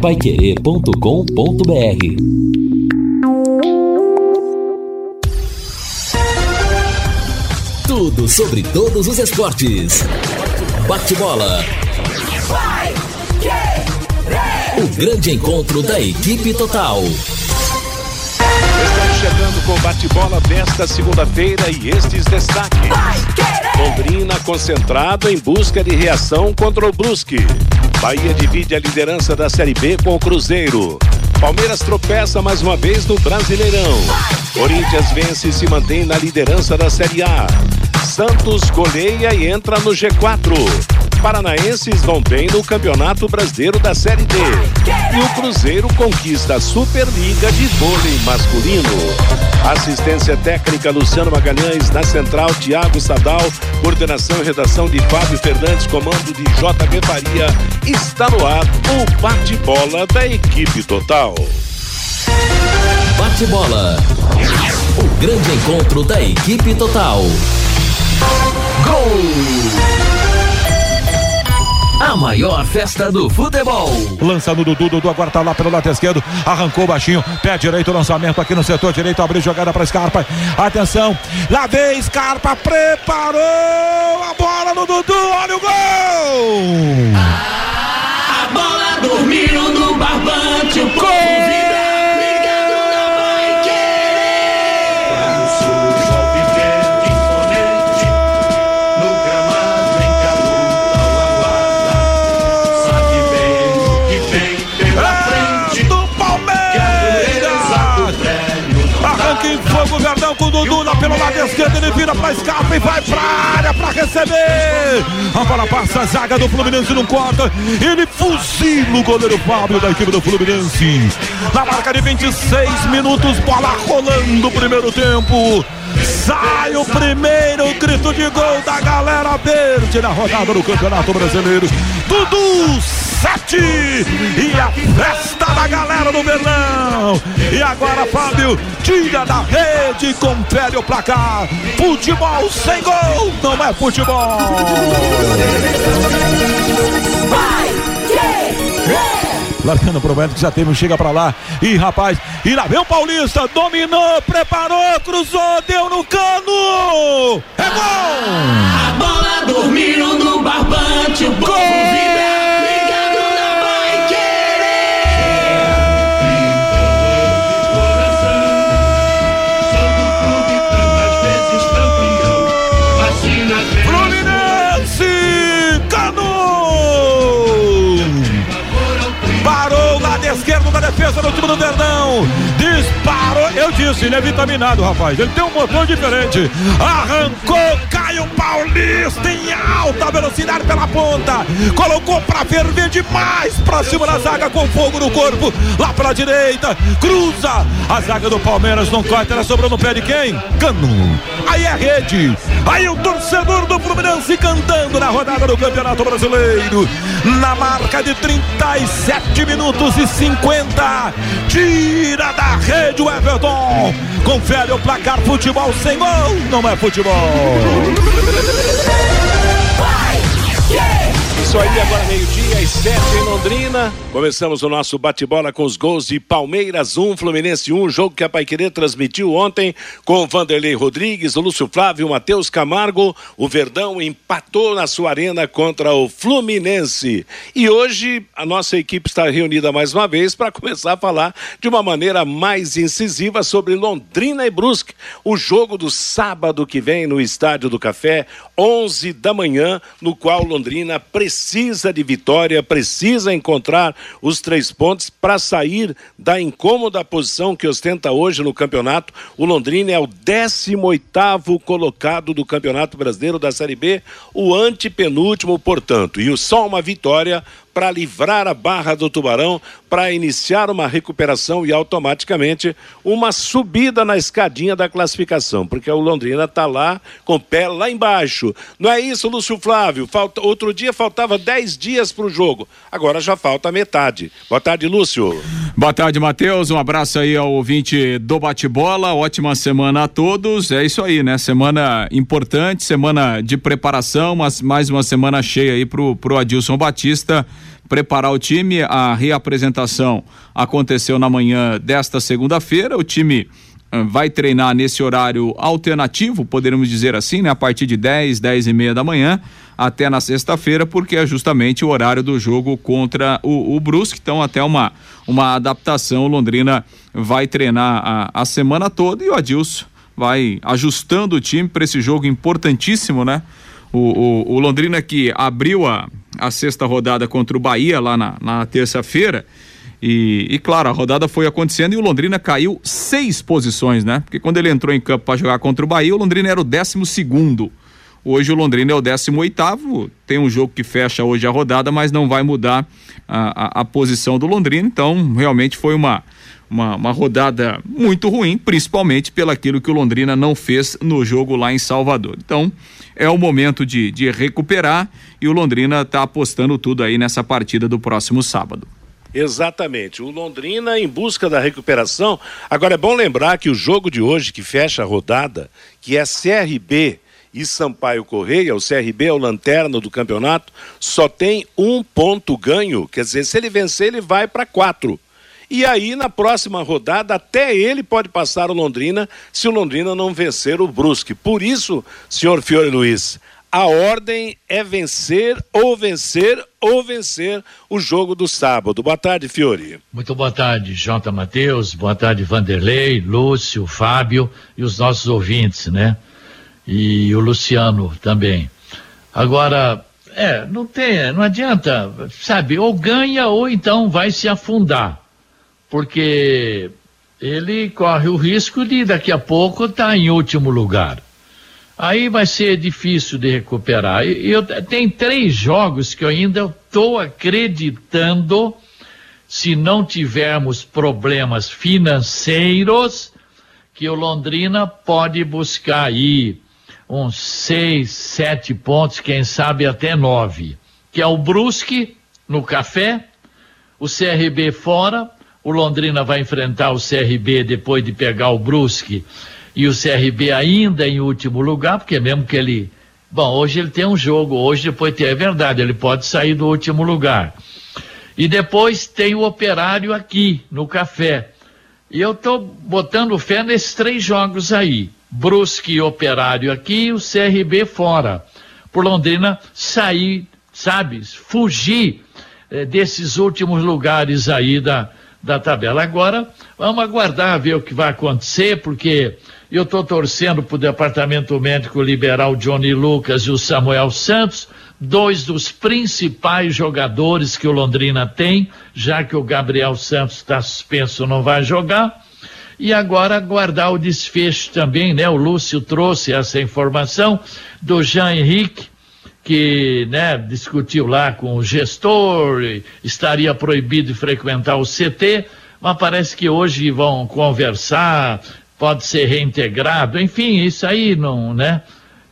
paiquerê.com.br Tudo sobre todos os esportes. Bate-bola. O grande encontro da equipe total. Estamos chegando com o bate-bola desta segunda-feira e estes destaques. Londrina concentrado em busca de reação contra o Brusque. Bahia divide a liderança da Série B com o Cruzeiro. Palmeiras tropeça mais uma vez no Brasileirão. Corinthians vence e se mantém na liderança da Série A. Santos goleia e entra no G4. Paranaenses vão bem no Campeonato Brasileiro da Série D. E o Cruzeiro conquista a Superliga de vôlei masculino. Assistência técnica Luciano Magalhães, na central Tiago Sadal, coordenação e redação de Fábio Fernandes, comando de JB Faria. Está no ar o bate-bola da equipe total. Bate-bola. O grande encontro da equipe total. Gol! A maior festa do futebol. Lançando Dudu, Dudu agora tá lá pelo lado esquerdo. Arrancou baixinho, pé direito, lançamento aqui no setor direito. Abriu jogada para Scarpa. Atenção, lá vem Scarpa, preparou a bola no Dudu. Olha o gol! A bola dormiu no barbante. O povo Verdão com o Dudu lá pelo lado esquerdo. Ele vira pra escapa e vai pra área pra receber. A bola passa a zaga do Fluminense não corta. Ele fuzila o goleiro Fábio da equipe do Fluminense. Na marca de 26 minutos, bola rolando o primeiro tempo. Sai o primeiro grito de gol da galera verde na rodada do Campeonato Brasileiro. Dudu 7 e a festa da galera do Verdão. E agora, Fábio, tira da rede, confere o placar. Futebol sem gol não é futebol. Vai querer! Largando pro Beto que já teve um chega pra lá. E rapaz, e lá vem o Paulista, dominou, preparou, cruzou, deu no cano. É gol! A bola dormiu no barbante, o povo defesa do time do Verdão. Disparou, eu disse, ele é vitaminado, rapaz. Ele tem um motor diferente. Arrancou, Caio Paulista em alta velocidade pela ponta. Colocou pra ferver demais pra cima da zaga com fogo no corpo. Lá pela direita, cruza. A zaga do Palmeiras não corta, ela sobrou no pé de quem? Cano. Aí é rede. Aí o torcedor do Fluminense cantando na rodada do Campeonato Brasileiro. Na marca de 37 minutos e 50. Tira da rede o Everton. Confere o placar futebol sem gol. Não é futebol. Isso aí, agora meio-dia, às sete em Londrina. Começamos o nosso bate-bola com os gols de Palmeiras 1, Fluminense 1, jogo que a Paiquerê transmitiu ontem com Vanderlei Rodrigues, o Lúcio Flávio, o Matheus Camargo. O Verdão empatou na sua arena contra o Fluminense. E hoje a nossa equipe está reunida mais uma vez para começar a falar de uma maneira mais incisiva sobre Londrina e Brusque. O jogo do sábado que vem no Estádio do Café, 11 da manhã, no qual Londrina precisa de vitória, precisa encontrar os três pontos para sair da incômoda posição que ostenta hoje no campeonato. O Londrina é o 18º colocado do Campeonato Brasileiro da Série B, o antepenúltimo, portanto, e só uma vitória para livrar a barra do Tubarão, para iniciar uma recuperação e automaticamente uma subida na escadinha da classificação, porque o Londrina está lá com o pé lá embaixo. Não é isso, Lúcio Flávio? Falta, outro dia faltava 10 dias para o jogo, agora já falta metade. Boa tarde, Lúcio. Boa tarde, Matheus. Um abraço aí ao ouvinte do Bate-Bola. Ótima semana a todos. É isso aí, né? Semana importante, semana de preparação, mas mais uma semana cheia aí pro, pro Adilson Batista preparar o time. A reapresentação aconteceu na manhã desta segunda-feira. O time ah, vai treinar nesse horário alternativo, poderíamos dizer assim, né? A partir de 10, 10 e meia da manhã até na sexta-feira, porque é justamente o horário do jogo contra o, o Brusque. Então, até uma, uma adaptação. O Londrina vai treinar a, a semana toda e o Adilson vai ajustando o time para esse jogo importantíssimo, né? O, o, o, Londrina que abriu a, a sexta rodada contra o Bahia lá na, na terça-feira. E, e, claro, a rodada foi acontecendo e o Londrina caiu seis posições, né? Porque quando ele entrou em campo para jogar contra o Bahia, o Londrina era o décimo segundo. Hoje o Londrina é o 18 tem um jogo que fecha hoje a rodada, mas não vai mudar a, a, a posição do Londrina. Então, realmente foi uma, uma, uma, rodada muito ruim, principalmente pelaquilo que o Londrina não fez no jogo lá em Salvador. Então, é o momento de, de recuperar e o Londrina está apostando tudo aí nessa partida do próximo sábado. Exatamente. O Londrina em busca da recuperação. Agora é bom lembrar que o jogo de hoje, que fecha a rodada, que é CRB e Sampaio Correia, o CRB é o lanterna do campeonato, só tem um ponto ganho. Quer dizer, se ele vencer, ele vai para quatro. E aí, na próxima rodada, até ele pode passar o Londrina se o Londrina não vencer o Brusque. Por isso, senhor Fiore Luiz, a ordem é vencer ou vencer ou vencer o jogo do sábado. Boa tarde, Fiore. Muito boa tarde, Jota Matheus. Boa tarde, Vanderlei, Lúcio, Fábio e os nossos ouvintes, né? e o Luciano também. Agora, é, não tem, não adianta, sabe, ou ganha ou então vai se afundar, porque ele corre o risco de daqui a pouco estar tá em último lugar. Aí vai ser difícil de recuperar. E eu, tem três jogos que eu ainda estou acreditando, se não tivermos problemas financeiros, que o Londrina pode buscar aí uns seis, sete pontos, quem sabe até nove, que é o Brusque no café, o CRB fora, o Londrina vai enfrentar o CRB depois de pegar o Brusque e o CRB ainda em último lugar, porque mesmo que ele, bom, hoje ele tem um jogo, hoje depois tem, é verdade, ele pode sair do último lugar. E depois tem o Operário aqui no café. E eu estou botando fé nesses três jogos aí. Brusque e Operário aqui e o CRB fora. Por Londrina sair, sabe, fugir eh, desses últimos lugares aí da, da tabela. Agora, vamos aguardar ver o que vai acontecer, porque eu estou torcendo para o departamento médico liberar o Johnny Lucas e o Samuel Santos, dois dos principais jogadores que o Londrina tem, já que o Gabriel Santos está suspenso, não vai jogar. E agora aguardar o desfecho também, né? O Lúcio trouxe essa informação do Jean Henrique, que né, discutiu lá com o gestor, estaria proibido de frequentar o CT, mas parece que hoje vão conversar, pode ser reintegrado, enfim, isso aí não, né?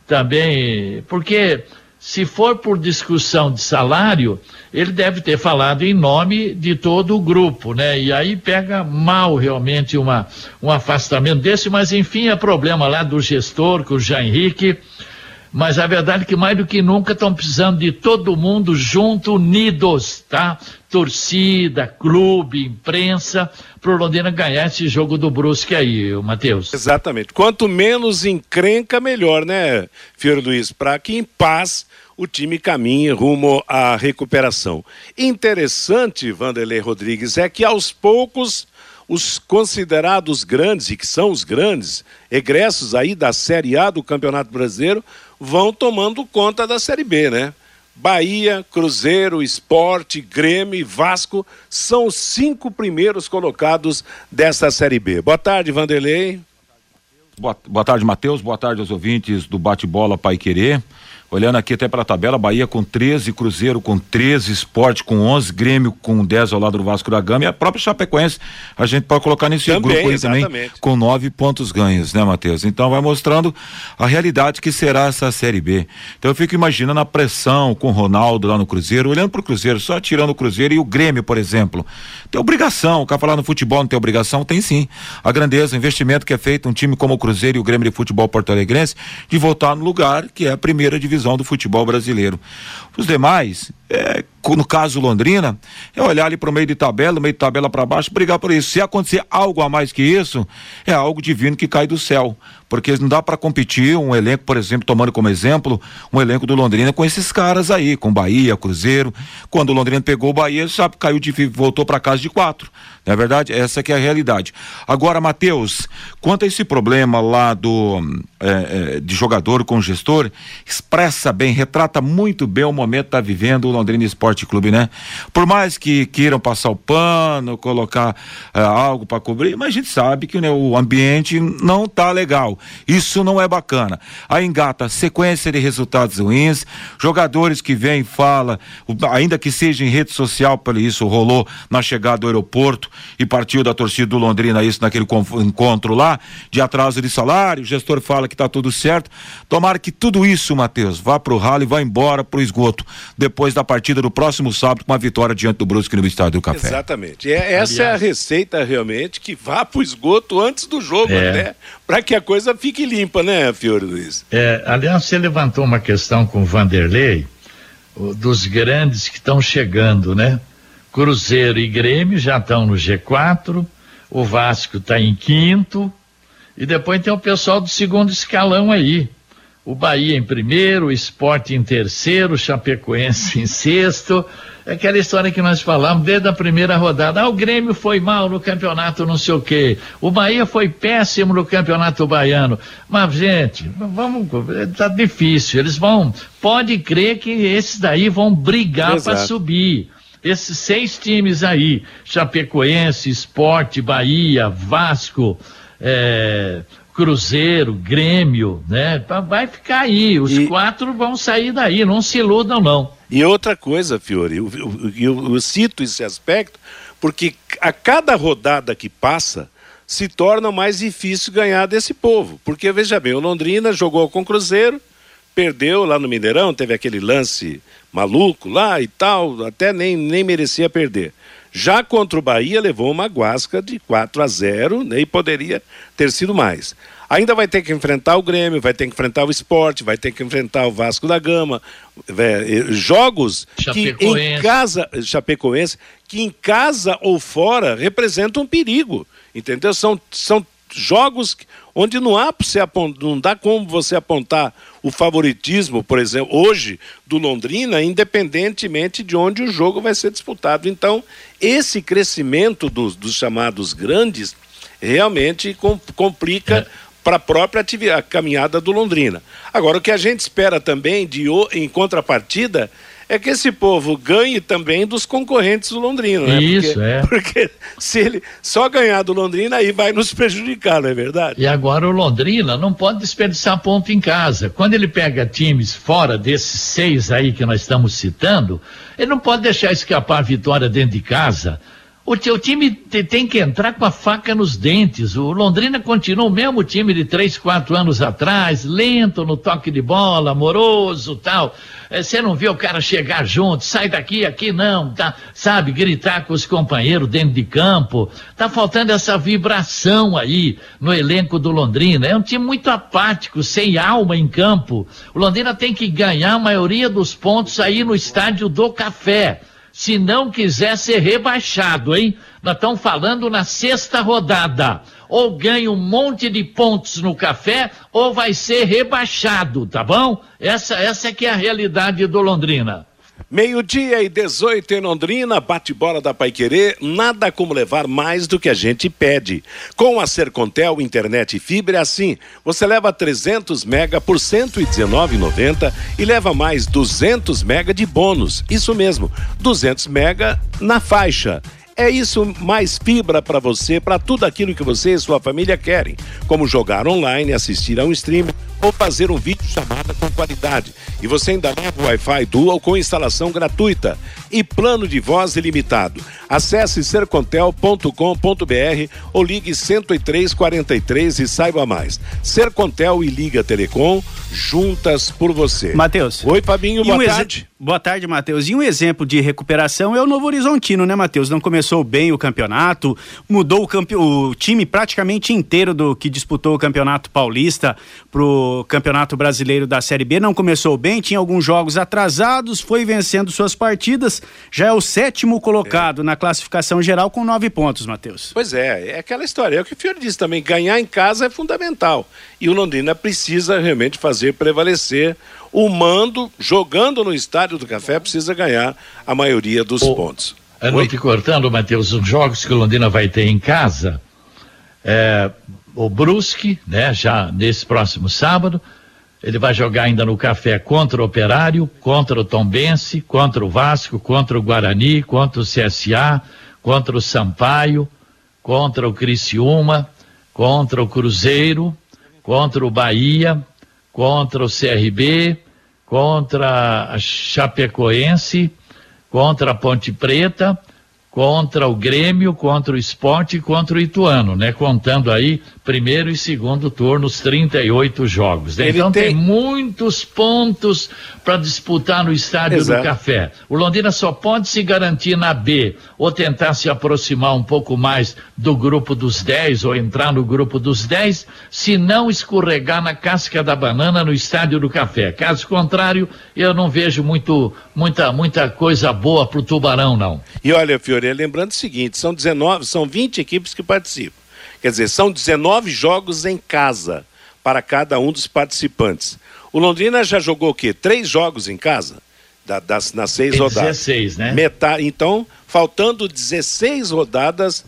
Também, porque se for por discussão de salário, ele deve ter falado em nome de todo o grupo, né? E aí pega mal realmente uma, um afastamento desse, mas enfim, é problema lá do gestor, com o Jean Henrique. Mas a verdade é que mais do que nunca estão precisando de todo mundo junto, unidos, tá? Torcida, clube, imprensa, para o Londrina ganhar esse jogo do Brusque aí, Matheus. Exatamente. Quanto menos encrenca, melhor, né, Fiore Luiz? Para que em paz o time caminhe rumo à recuperação. Interessante, Vanderlei Rodrigues, é que aos poucos os considerados grandes, e que são os grandes, egressos aí da Série A do Campeonato Brasileiro, vão tomando conta da Série B, né? Bahia, Cruzeiro, Esporte, Grêmio e Vasco são os cinco primeiros colocados dessa Série B. Boa tarde, Vanderlei. Boa, boa tarde, Matheus. Boa tarde aos ouvintes do Bate-Bola Pai Querer. Olhando aqui até pela tabela, Bahia com 13, Cruzeiro com 13, Esporte com 11, Grêmio com 10 ao lado do Vasco da Gama e a própria Chapecoense, a gente pode colocar nesse também, grupo aí exatamente. também com nove pontos ganhos, né, Matheus? Então vai mostrando a realidade que será essa Série B. Então eu fico imaginando a pressão com o Ronaldo lá no Cruzeiro, olhando pro Cruzeiro, só tirando o Cruzeiro e o Grêmio, por exemplo. Tem obrigação, o cara falar no futebol não tem obrigação? Tem sim. A grandeza, o investimento que é feito um time como o Cruzeiro e o Grêmio de Futebol Porto Alegrense de voltar no lugar que é a primeira divisão do futebol brasileiro. Os demais, é, no caso Londrina, é olhar ali para o meio de tabela, meio de tabela para baixo, brigar por isso. Se acontecer algo a mais que isso, é algo divino que cai do céu. Porque não dá para competir um elenco, por exemplo, tomando como exemplo, um elenco do Londrina com esses caras aí, com Bahia, Cruzeiro. Quando o Londrina pegou o Bahia, sabe, caiu de voltou para casa de quatro. Não é verdade? Essa que é a realidade. Agora, Matheus, quanto a esse problema lá do é, é, de jogador com gestor, expressa bem, retrata muito bem o momento que está vivendo o Londrina Esporte Clube, né? Por mais que queiram passar o pano, colocar é, algo para cobrir, mas a gente sabe que né, o ambiente não tá legal. Isso não é bacana. Aí engata sequência de resultados ruins, jogadores que vêm e falam, ainda que seja em rede social, por isso rolou na chegada do aeroporto, e partiu da torcida do Londrina isso naquele encontro lá, de atraso de salário, o gestor fala que está tudo certo. Tomara que tudo isso, Matheus, vá pro ralo e vá embora pro esgoto, depois da partida do próximo sábado com uma vitória diante do Brusque no Estádio do Café. Exatamente. É, essa Aliás, é a receita realmente que vá pro esgoto antes do jogo é. até, para que a coisa fique limpa, né, Fiore Luiz? É, aliás, você levantou uma questão com o Vanderlei, dos grandes que estão chegando, né? Cruzeiro e Grêmio já estão no G4, o Vasco está em quinto, e depois tem o pessoal do segundo escalão aí. O Bahia em primeiro, o Esporte em terceiro, o Chapecoense em sexto. É aquela história que nós falamos desde a primeira rodada. Ah, o Grêmio foi mal no campeonato, não sei o quê. O Bahia foi péssimo no campeonato baiano. Mas, gente, vamos. Tá difícil. Eles vão. Pode crer que esses daí vão brigar para subir. Esses seis times aí, Chapecoense, Esporte, Bahia, Vasco, é, Cruzeiro, Grêmio, né? Vai ficar aí. Os e... quatro vão sair daí, não se iludam, não. E outra coisa, Fiore, eu, eu, eu, eu cito esse aspecto, porque a cada rodada que passa, se torna mais difícil ganhar desse povo. Porque, veja bem, o Londrina jogou com o Cruzeiro, perdeu lá no Mineirão, teve aquele lance maluco lá e tal, até nem, nem merecia perder. Já contra o Bahia, levou uma guasca de 4 a 0 né, e poderia ter sido mais. Ainda vai ter que enfrentar o Grêmio, vai ter que enfrentar o esporte, vai ter que enfrentar o Vasco da Gama. Jogos que em casa, Chapecoense, que em casa ou fora representam um perigo. Entendeu? São, são jogos onde não há você não dá como você apontar o favoritismo, por exemplo, hoje do Londrina, independentemente de onde o jogo vai ser disputado. Então, esse crescimento dos, dos chamados grandes realmente com, complica é. para a própria caminhada do Londrina. Agora, o que a gente espera também de em contrapartida é que esse povo ganhe também dos concorrentes do Londrina, né? Isso, porque, é. Porque se ele só ganhar do Londrina, aí vai nos prejudicar, não é verdade? E agora o Londrina não pode desperdiçar ponto em casa. Quando ele pega times fora desses seis aí que nós estamos citando, ele não pode deixar escapar a vitória dentro de casa. O teu time tem que entrar com a faca nos dentes. O Londrina continua o mesmo time de três, quatro anos atrás, lento no toque de bola, amoroso, tal. É, você não vê o cara chegar junto, sai daqui, aqui não, tá? Sabe, gritar com os companheiros dentro de campo. Tá faltando essa vibração aí no elenco do Londrina. É um time muito apático, sem alma em campo. O Londrina tem que ganhar a maioria dos pontos aí no estádio do Café se não quiser ser rebaixado, hein? Nós estamos falando na sexta rodada. Ou ganha um monte de pontos no café, ou vai ser rebaixado, tá bom? Essa, essa é que é a realidade do Londrina. Meio-dia e 18 em Londrina, bate-bola da Paiquerê, nada como levar mais do que a gente pede. Com a Sercontel Internet e Fibra é assim, você leva 300 mega por 119,90 e leva mais 200 mega de bônus. Isso mesmo, 200 mega na faixa. É isso mais fibra para você, para tudo aquilo que você e sua família querem, como jogar online, assistir a um stream ou fazer um vídeo chamada com qualidade. E você ainda leva o Wi-Fi Dual com instalação gratuita e plano de voz ilimitado. Acesse sercontel.com.br ou ligue 10343 e saiba mais. Sercontel e Liga Telecom juntas por você. Matheus. Oi, Fabinho, boa tarde. Boa tarde, Matheus. E um exemplo de recuperação é o Novo Horizontino, né, Matheus? Não começou bem o campeonato, mudou o, campe... o time praticamente inteiro do que disputou o Campeonato Paulista pro Campeonato Brasileiro da Série B, não começou bem, tinha alguns jogos atrasados, foi vencendo suas partidas, já é o sétimo colocado é. na classificação geral com nove pontos, Matheus. Pois é, é aquela história, é o que o Fiore disse também, ganhar em casa é fundamental. E o Londrina precisa realmente fazer prevalecer o mando, jogando no Estádio do Café, precisa ganhar a maioria dos o, pontos. Não te cortando, Matheus, os jogos que o Londrina vai ter em casa, é, o Brusque, né, já nesse próximo sábado, ele vai jogar ainda no café contra o Operário, contra o Tombense, contra o Vasco, contra o Guarani, contra o CSA, contra o Sampaio, contra o Criciúma, contra o Cruzeiro, contra o Bahia, contra o CRB, contra a Chapecoense, contra a Ponte Preta, contra o Grêmio, contra o Esporte e contra o Ituano, né? Contando aí primeiro e segundo turnos, 38 jogos. Né? Então tem... tem... muitos pontos para disputar no Estádio Exato. do Café. O Londrina só pode se garantir na B ou tentar se aproximar um pouco mais do grupo dos 10 ou entrar no grupo dos 10, se não escorregar na casca da banana no Estádio do Café. Caso contrário, eu não vejo muito, muita, muita coisa boa para o Tubarão, não. E olha, Fiore, lembrando o seguinte, são 19, são 20 equipes que participam. Quer dizer, são 19 jogos em casa para cada um dos participantes. O Londrina já jogou o quê? Três jogos em casa? Da, das, nas seis Tem rodadas. 16, né? Metade, então, faltando 16 rodadas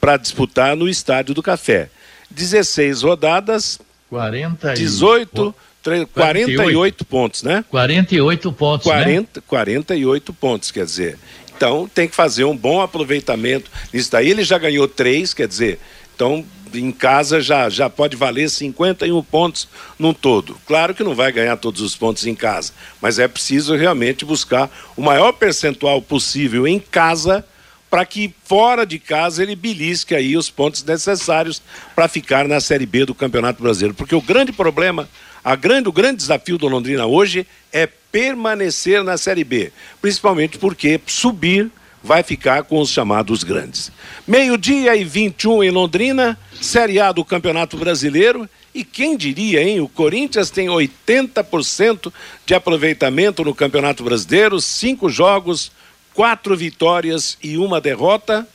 para disputar no Estádio do Café. 16 rodadas. 40 18, 3, 48. 48 pontos, né? 48 pontos, 40, né? 48 pontos, quer dizer. Então tem que fazer um bom aproveitamento nisso daí. Ele já ganhou três, quer dizer, então em casa já, já pode valer 51 pontos num todo. Claro que não vai ganhar todos os pontos em casa, mas é preciso realmente buscar o maior percentual possível em casa para que fora de casa ele belisque aí os pontos necessários para ficar na Série B do Campeonato Brasileiro. Porque o grande problema, a grande, o grande desafio do Londrina hoje é permanecer na Série B, principalmente porque subir vai ficar com os chamados grandes. Meio-dia e 21 em Londrina, Série A do Campeonato Brasileiro. E quem diria, hein? O Corinthians tem 80% de aproveitamento no Campeonato Brasileiro, cinco jogos, quatro vitórias e uma derrota.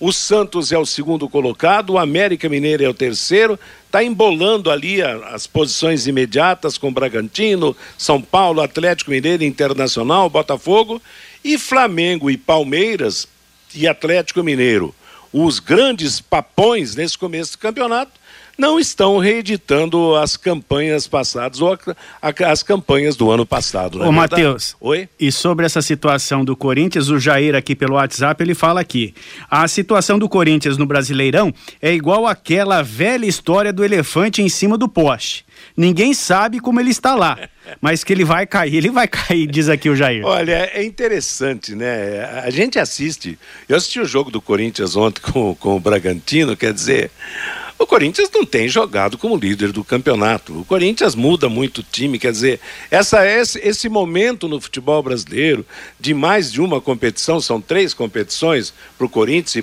O Santos é o segundo colocado, o América Mineiro é o terceiro, está embolando ali as posições imediatas com Bragantino, São Paulo, Atlético Mineiro, Internacional, Botafogo e Flamengo e Palmeiras e Atlético Mineiro. Os grandes papões nesse começo do campeonato não estão reeditando as campanhas passadas ou a, a, as campanhas do ano passado. Ô, é Matheus. Oi? E sobre essa situação do Corinthians, o Jair aqui pelo WhatsApp, ele fala aqui. A situação do Corinthians no Brasileirão é igual àquela velha história do elefante em cima do poste. Ninguém sabe como ele está lá, mas que ele vai cair, ele vai cair, diz aqui o Jair. Olha, é interessante, né? A gente assiste. Eu assisti o jogo do Corinthians ontem com, com o Bragantino, quer dizer. O Corinthians não tem jogado como líder do campeonato. O Corinthians muda muito o time, quer dizer, essa, esse, esse momento no futebol brasileiro de mais de uma competição, são três competições para o Corinthians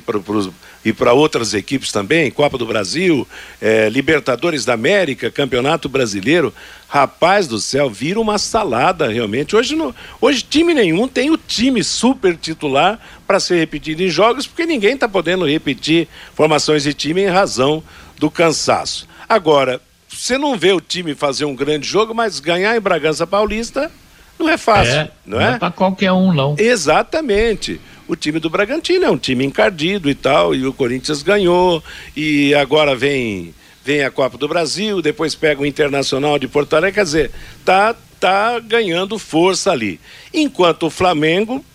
e para outras equipes também, Copa do Brasil, eh, Libertadores da América, Campeonato Brasileiro. Rapaz do céu, vira uma salada realmente. Hoje, não, hoje time nenhum tem o time super titular para ser repetido em jogos, porque ninguém está podendo repetir formações de time em razão do cansaço. Agora, você não vê o time fazer um grande jogo, mas ganhar em Bragança Paulista não é fácil, é, não é? Não é para qualquer um, não. Exatamente o time do Bragantino é um time encardido e tal, e o Corinthians ganhou, e agora vem vem a Copa do Brasil, depois pega o Internacional de Porto Alegre, quer dizer, tá, tá ganhando força ali. Enquanto o Flamengo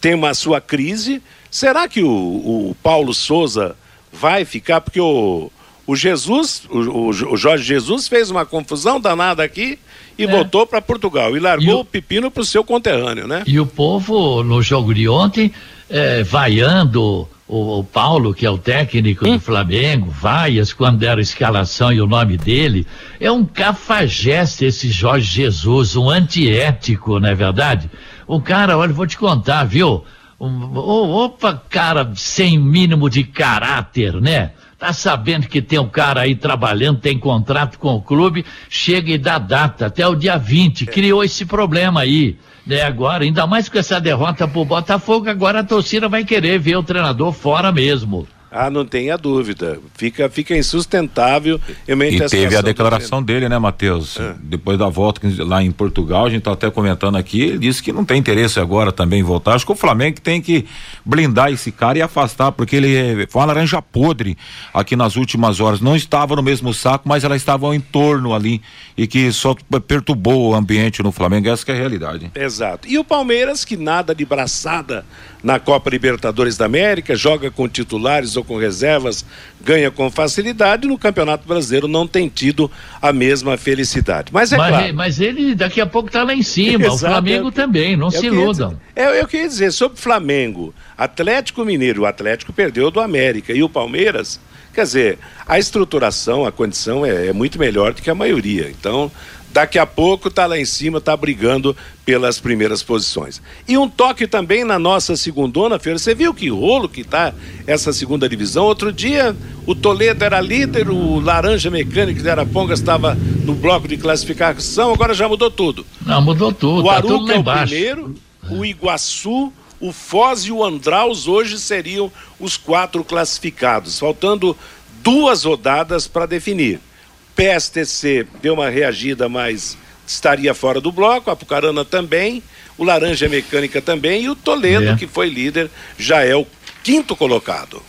tem uma sua crise, será que o, o Paulo Souza vai ficar? Porque o, o Jesus, o, o Jorge Jesus fez uma confusão danada aqui e é. voltou para Portugal e largou e o... o pepino para o seu conterrâneo, né? E o povo, no jogo de ontem, é, vaiando o, o, Paulo, que é o técnico hum? do Flamengo, vaias quando deram a escalação e o nome dele. É um cafajeste esse Jorge Jesus, um antiético, não é verdade? O cara, olha, vou te contar, viu? Um, opa, cara sem mínimo de caráter, né? Tá sabendo que tem um cara aí trabalhando, tem contrato com o clube, chega e dá data até o dia 20. Criou esse problema aí. Né, agora, ainda mais com essa derrota pro Botafogo, agora a torcida vai querer ver o treinador fora mesmo. Ah, não tenha dúvida. Fica, fica insustentável. E teve a declaração dele, né, Matheus? É. Depois da volta lá em Portugal, a gente tá até comentando aqui, ele disse que não tem interesse agora também em voltar. Acho que o Flamengo tem que blindar esse cara e afastar, porque ele é, foi uma laranja podre aqui nas últimas horas. Não estava no mesmo saco, mas ela estava ao entorno ali e que só perturbou o ambiente no Flamengo. Essa é a realidade. Exato. E o Palmeiras, que nada de braçada na Copa Libertadores da América, joga com titulares ou com reservas, ganha com facilidade, no Campeonato Brasileiro não tem tido a mesma felicidade. Mas é mas, claro. Mas ele daqui a pouco está lá em cima, o Flamengo também, não se iludam. É, eu queria dizer, sobre Flamengo, Atlético Mineiro, o Atlético perdeu do América e o Palmeiras, quer dizer, a estruturação, a condição é, é muito melhor do que a maioria. Então, Daqui a pouco está lá em cima, está brigando pelas primeiras posições. E um toque também na nossa segundona, feira. Você viu que rolo que está essa segunda divisão? Outro dia o Toledo era líder, o Laranja Mecânico de Arapongas estava no bloco de classificação, agora já mudou tudo. Não, mudou tudo. O tá Aruca tudo é o primeiro, o Iguaçu, o Foz e o Andraus hoje seriam os quatro classificados, faltando duas rodadas para definir. PSTC deu uma reagida, mas estaria fora do bloco, a Pucarana também, o Laranja Mecânica também e o Toledo, é. que foi líder, já é o quinto colocado.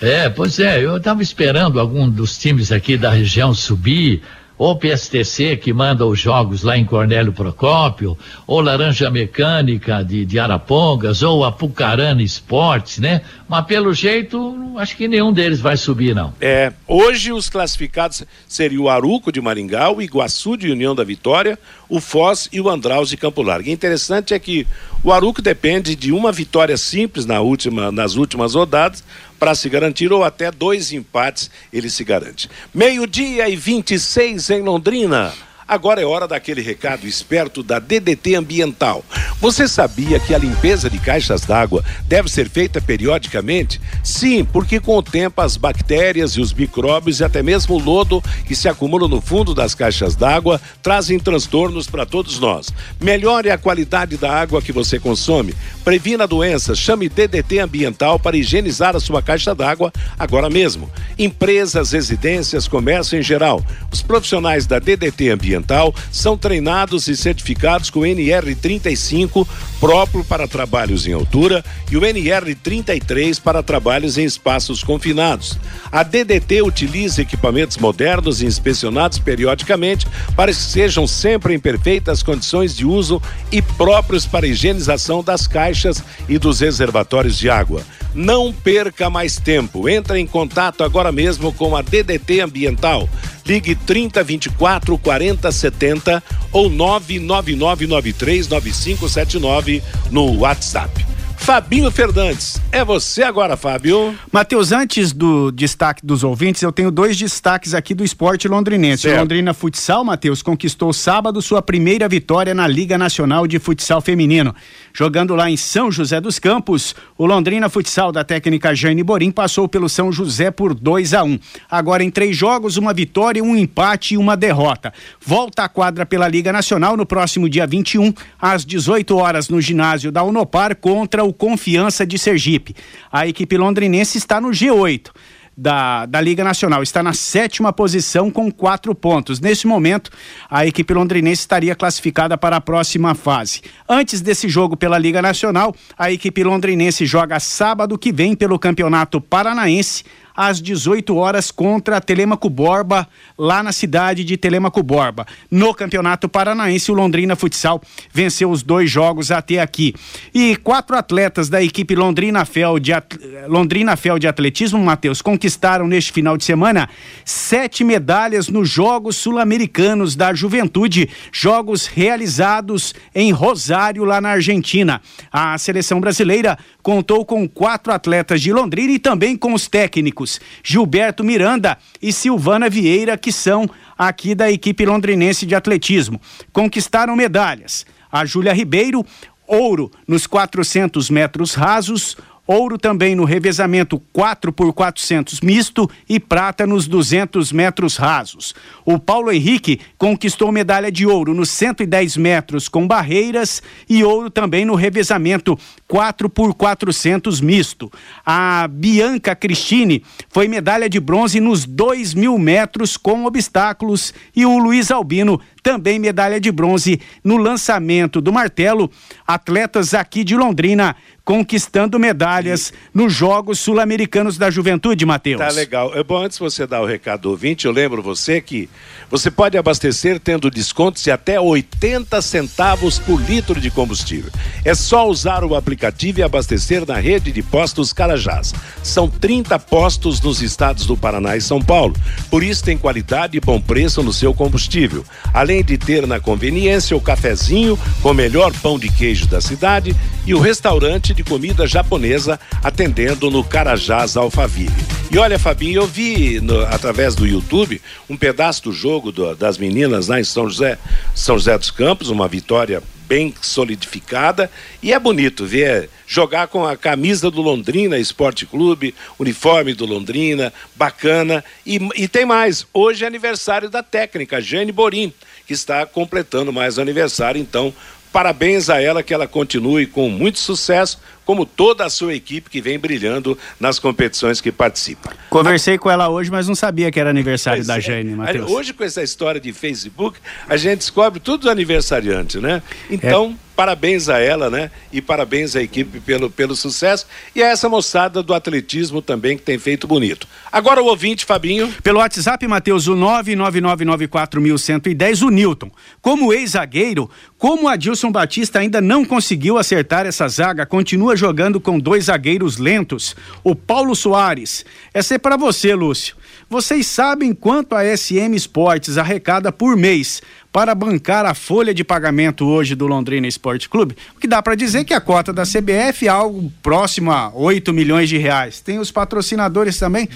É, pois é, eu estava esperando algum dos times aqui da região subir, ou PSTC que manda os jogos lá em Cornélio Procópio, ou Laranja Mecânica de, de Arapongas, ou Apucarana Esportes, né? Mas pelo jeito, acho que nenhum deles vai subir, não. É, hoje os classificados seriam o Aruco de Maringá, o Iguaçu de União da Vitória, o Foz e o Andraus de Campo Largo. Interessante é que o Aruco depende de uma vitória simples na última, nas últimas rodadas para se garantir ou até dois empates ele se garante. Meio-dia e 26 em Londrina. Agora é hora daquele recado esperto da DDT Ambiental. Você sabia que a limpeza de caixas d'água deve ser feita periodicamente? Sim, porque com o tempo as bactérias e os micróbios e até mesmo o lodo que se acumulam no fundo das caixas d'água trazem transtornos para todos nós. Melhore a qualidade da água que você consome. Previna doenças. Chame DDT Ambiental para higienizar a sua caixa d'água agora mesmo. Empresas, residências, comércio em geral. Os profissionais da DDT Ambiental ambiental são treinados e certificados com o NR35 próprio para trabalhos em altura e o NR33 para trabalhos em espaços confinados. A DDT utiliza equipamentos modernos e inspecionados periodicamente para que sejam sempre em perfeitas condições de uso e próprios para higienização das caixas e dos reservatórios de água. Não perca mais tempo. Entre em contato agora mesmo com a DDT Ambiental. Ligue 30 24 40 70 ou 999939579 no WhatsApp. Fabinho Fernandes, é você agora, Fábio. Matheus, antes do destaque dos ouvintes, eu tenho dois destaques aqui do esporte londrinense. Certo. O Londrina Futsal, Matheus, conquistou sábado sua primeira vitória na Liga Nacional de Futsal Feminino. Jogando lá em São José dos Campos, o Londrina Futsal da técnica Jane Borim passou pelo São José por 2 a 1 um. Agora em três jogos, uma vitória, um empate e uma derrota. Volta à quadra pela Liga Nacional no próximo dia 21, às 18 horas, no ginásio da Unopar, contra o Confiança de Sergipe. A equipe londrinense está no G8 da, da Liga Nacional. Está na sétima posição com quatro pontos. Neste momento, a equipe londrinense estaria classificada para a próxima fase. Antes desse jogo pela Liga Nacional, a equipe londrinense joga sábado que vem pelo Campeonato Paranaense às 18 horas contra Telemaco Borba, lá na cidade de Telemaco Borba. No Campeonato Paranaense, o Londrina Futsal venceu os dois jogos até aqui. E quatro atletas da equipe Londrina Fel de, At... Londrina Fel de Atletismo, Matheus, conquistaram neste final de semana sete medalhas nos Jogos Sul-Americanos da Juventude, jogos realizados em Rosário, lá na Argentina. A seleção brasileira contou com quatro atletas de Londrina e também com os técnicos Gilberto Miranda e Silvana Vieira, que são aqui da equipe londrinense de atletismo. Conquistaram medalhas. A Júlia Ribeiro, ouro nos 400 metros rasos, ouro também no revezamento 4 por 400 misto e prata nos 200 metros rasos. O Paulo Henrique conquistou medalha de ouro nos 110 metros com barreiras e ouro também no revezamento 4 por 400 misto. A Bianca Cristine foi medalha de bronze nos 2 mil metros com obstáculos e o Luiz Albino também medalha de bronze no lançamento do martelo. Atletas aqui de Londrina conquistando medalhas nos Jogos Sul-Americanos da Juventude, Matheus. Tá legal. É bom, antes de você dar o recado do ouvinte, eu lembro você que você pode abastecer tendo descontos de até 80 centavos por litro de combustível. É só usar o aplicativo e abastecer na rede de postos Carajás. São 30 postos nos estados do Paraná e São Paulo. Por isso tem qualidade e bom preço no seu combustível. Além de ter na conveniência o cafezinho com o melhor pão de queijo da cidade e o restaurante de comida japonesa atendendo no Carajás Alphaville. E olha, Fabinho, eu vi no, através do YouTube um pedaço do jogo do, das meninas lá em São José, São José dos Campos, uma vitória bem solidificada e é bonito ver jogar com a camisa do Londrina Esporte Clube, uniforme do Londrina, bacana e, e tem mais, hoje é aniversário da técnica Jane Borim, que está completando mais aniversário, então parabéns a ela que ela continue com muito sucesso, como toda a sua equipe que vem brilhando nas competições que participa. Conversei com ela hoje, mas não sabia que era aniversário Pois da é. Jane, Matheus. Hoje, com essa história de Facebook, a gente descobre tudo do aniversariante, né? Então, parabéns a ela, né? E parabéns à equipe pelo, pelo sucesso. E a essa moçada do atletismo também, que tem feito bonito. Agora o ouvinte, Fabinho. Pelo WhatsApp, Matheus, o 999941110, o Newton. Como ex-zagueiro, como Adilson Batista ainda não conseguiu acertar essa zaga, continua jogando com dois zagueiros lentos. O Paulo Soares. Essa é para você, Lúcio. Vocês sabem quanto a SM Esportes arrecada por mês para bancar a folha de pagamento hoje do Londrina Esporte Clube? O que dá para dizer que a cota da CBF é algo próximo a 8 milhões de reais. Tem os patrocinadores também.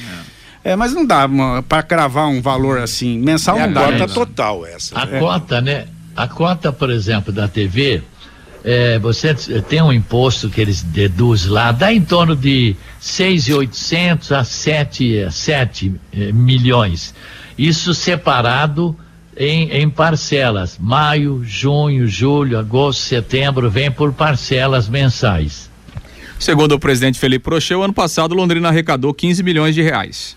É, mas não dá para cravar um valor assim. Mensal É a não dá. cota né? total essa. A né? cota, né? A cota, por exemplo, da TV, é, você tem um imposto que eles deduzem lá, dá em torno de 6.800 a 7, a 7 eh, milhões. Isso separado em, em parcelas. Maio, junho, julho, agosto, setembro, vem por parcelas mensais. Segundo o presidente Felipe Procheu, ano passado Londrina arrecadou 15 milhões de reais.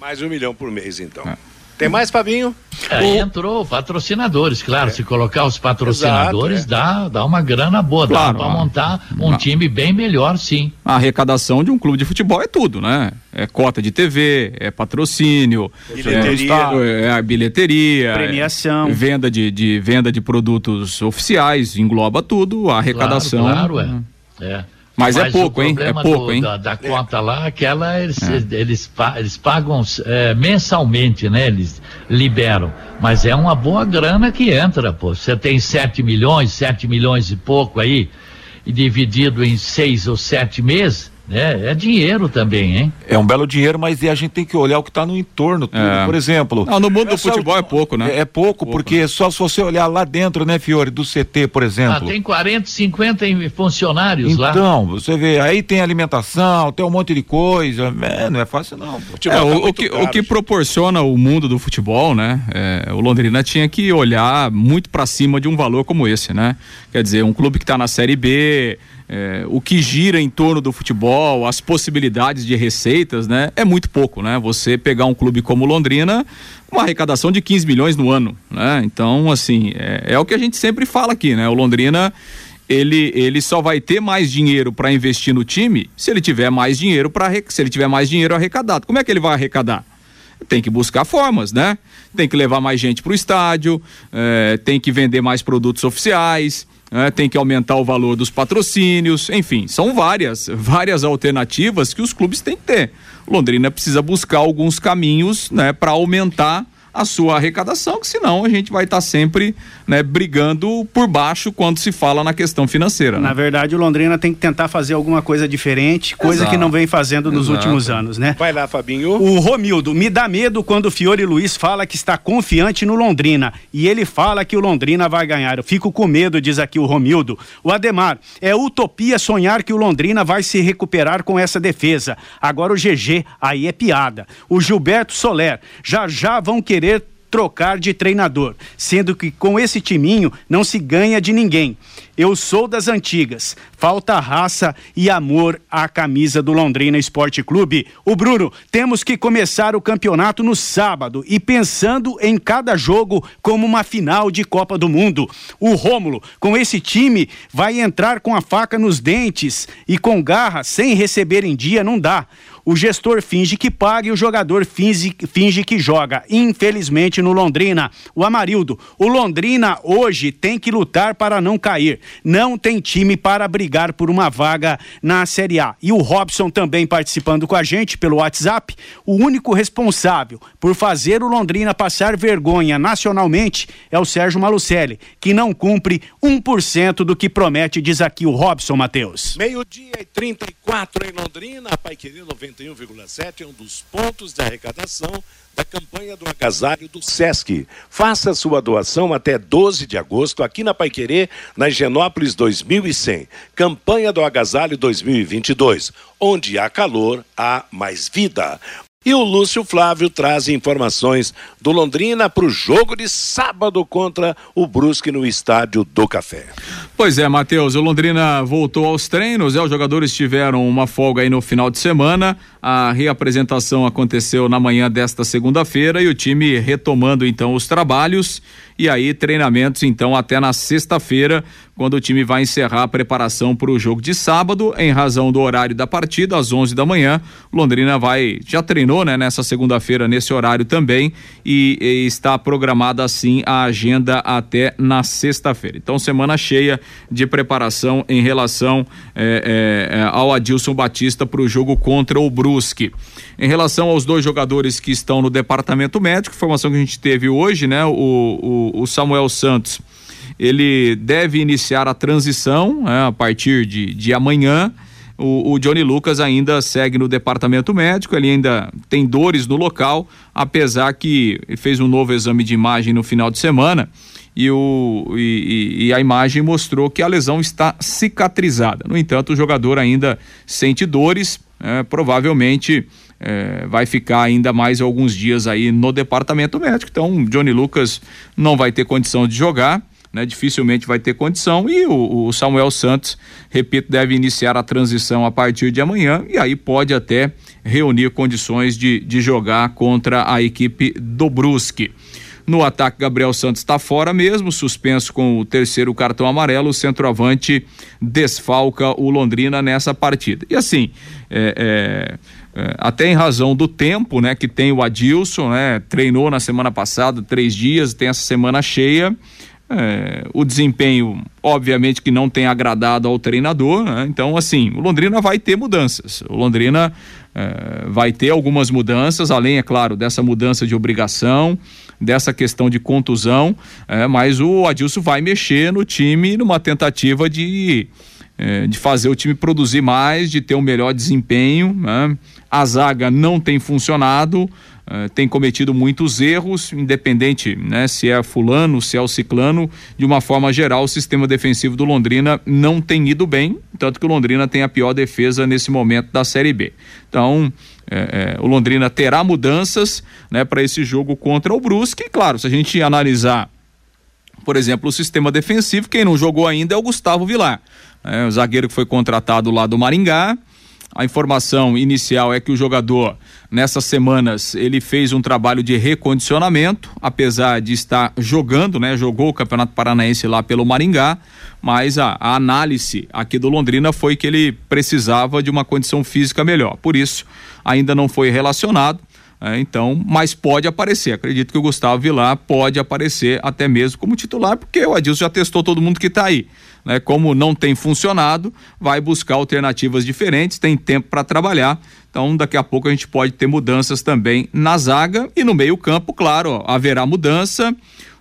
Mais um milhão por mês, então. É. Tem mais, Fabinho? Aí entrou patrocinadores, claro. Se colocar os patrocinadores, Exato, é. dá, dá uma grana boa, Claro, dá para ah. montar um Ah. time bem melhor, sim. A arrecadação de um clube de futebol é tudo, né? É cota de TV, é patrocínio, Bilheteria. é, estado, é a bilheteria, Premiação. é venda de, de venda de produtos oficiais, engloba tudo, a arrecadação. Claro, claro, é. é. Mas é pouco, o hein? problema É pouco, do- hein? Da, da conta lá, aquela eles, eles, pa- eles pagam é, mensalmente, né? Eles liberam. Mas é uma boa grana que entra, pô. Você tem 7 milhões, 7 milhões e pouco aí, e dividido em seis ou sete meses, né? É dinheiro também, hein? É um belo dinheiro, mas e a gente tem que olhar o que está no entorno. tudo. É. Por exemplo. Não, no mundo do futebol é pouco, né? É, é pouco, porque só se você olhar lá dentro, né, Fiore, do CT, por Ah, exemplo. tem 40, 50 em- funcionários lá. Então, você vê, aí tem alimentação, tem um monte de coisa. É, não é fácil, não. pô. Futebol É, tá o, o que, caro, o que gente. proporciona o mundo do futebol, né? é, o Londrina tinha que olhar muito para cima de um valor como esse, né? Quer dizer, um clube que está na Série B, é, o que gira em torno do futebol, as possibilidades de receitas, né? É muito pouco, né? Você pegar um clube como Londrina, uma arrecadação de 15 milhões no ano, né? Então, assim, é, é o que a gente sempre fala aqui, né? O Londrina ele, ele só vai ter mais dinheiro para investir no time se ele tiver mais dinheiro para se ele tiver mais dinheiro arrecadado. Como é que ele vai arrecadar? Tem que buscar formas, né? Tem que levar mais gente para o estádio, eh, tem que vender mais produtos oficiais, eh, tem que aumentar o valor dos patrocínios, enfim, são várias, várias alternativas que os clubes têm que ter. Londrina precisa buscar alguns caminhos, né, para aumentar a sua arrecadação, que senão a gente vai estar tá sempre né, brigando por baixo quando se fala na questão financeira. Né? Na verdade, o Londrina tem que tentar fazer alguma coisa diferente, coisa Exato. que não vem fazendo nos Exato. últimos anos, né? Vai lá, Fabinho. O Romildo, me dá medo quando o Fiore Luiz fala que está confiante no Londrina e ele fala que o Londrina vai ganhar. Eu fico com medo, diz aqui o Romildo. O Ademar, é utopia sonhar que o Londrina vai se recuperar com essa defesa. Agora o GG, aí é piada. O Gilberto Soler, já já vão querer trocar de treinador, sendo que com esse timinho não se ganha de ninguém. Eu sou das antigas. Falta raça e amor à camisa do Londrina Esporte Clube. O Bruno, temos que começar o campeonato no sábado e pensando em cada jogo como uma final de Copa do Mundo. O Rômulo, com esse time, vai entrar com a faca nos dentes e com garra, sem receber em dia, não dá. O gestor finge que paga e o jogador finge, finge que joga. Infelizmente no Londrina. O Amarildo, o Londrina hoje tem que lutar para não cair. Não tem time para brigar por uma vaga na Série A. E o Robson também participando com a gente pelo WhatsApp. O único responsável por fazer o Londrina passar vergonha nacionalmente é o Sérgio Malucelli, que não cumpre 1% do que promete, diz aqui o Robson Matheus. Meio-dia e 34 em Londrina, Pai Querido 90 91,7 é um dos pontos de arrecadação da campanha do agasalho do SESC. Faça sua doação até 12 de agosto aqui na Paiquerê, na Higienópolis 2100. Campanha do agasalho 2022. Onde há calor, há mais vida. E o Lúcio Flávio traz informações do Londrina para o jogo de sábado contra o Brusque no Estádio do Café. Pois é, Matheus, o Londrina voltou aos treinos, é, os jogadores tiveram uma folga aí no final de semana. A reapresentação aconteceu na manhã desta segunda-feira e o time retomando então os trabalhos e aí treinamentos então até na sexta-feira, quando o time vai encerrar a preparação para o jogo de sábado, em razão do horário da partida, às 11 da manhã. Londrina vai, já treinou, né, nessa segunda-feira, nesse horário também, e, e, está programada assim a agenda até na sexta-feira. Então, semana cheia de preparação em relação é, é, ao Adilson Batista para o jogo contra o Brusque. Em relação aos dois jogadores que estão no departamento médico, informação que a gente teve hoje, né? O, o, o Samuel Santos, ele deve iniciar a transição né, a partir de, de amanhã. O, o, Johnny Lucas ainda segue no departamento médico, ele ainda tem dores no local, apesar que fez um novo exame de imagem no final de semana e, o, e, e, a imagem mostrou que a lesão está cicatrizada. No entanto, o jogador ainda sente dores, é, provavelmente é, vai ficar ainda mais alguns dias aí no departamento médico. Então, Johnny Lucas não vai ter condição de jogar. Né, dificilmente vai ter condição e o, o, Samuel Santos, repito, deve iniciar a transição a partir de amanhã e aí pode até reunir condições de, de jogar contra a equipe do Brusque. No ataque, Gabriel Santos está fora mesmo, suspenso com o terceiro cartão amarelo. O centroavante desfalca o Londrina nessa partida. E assim, é, é é, até em razão do tempo, né, que tem o Adilson, né, treinou na semana passada três dias, tem essa semana cheia. É, o desempenho, obviamente, que não tem agradado ao treinador, né? então, assim, o Londrina vai ter mudanças. O Londrina é, vai ter algumas mudanças, além, é claro, dessa mudança de obrigação, dessa questão de contusão, é, mas o Adilson vai mexer no time numa tentativa de é, de fazer o time produzir mais, de ter um melhor desempenho. Né? A zaga não tem funcionado, é, tem cometido muitos erros, independente né, se é fulano, se é o ciclano, de uma forma geral, o sistema defensivo do Londrina não tem ido bem, tanto que o Londrina tem a pior defesa nesse momento da Série B. Então, é, é, o Londrina terá mudanças né, para esse jogo contra o Brusque. E, claro, se a gente analisar, por exemplo, o sistema defensivo, quem não jogou ainda é o Gustavo Vilar é, o zagueiro que foi contratado lá do Maringá. A informação inicial é que o jogador, nessas semanas, ele fez um trabalho de recondicionamento, apesar de estar jogando, né? Jogou o Campeonato Paranaense lá pelo Maringá, mas a, a análise aqui do Londrina foi que ele precisava de uma condição física melhor. Por isso, ainda não foi relacionado. É, então, mas pode aparecer. Acredito que o Gustavo Vilar pode aparecer até mesmo como titular, porque o Adilson já testou todo mundo que está aí. Né? Como não tem funcionado, vai buscar alternativas diferentes, tem tempo para trabalhar. Então, daqui a pouco a gente pode ter mudanças também na zaga e no meio-campo, claro, ó, haverá mudança.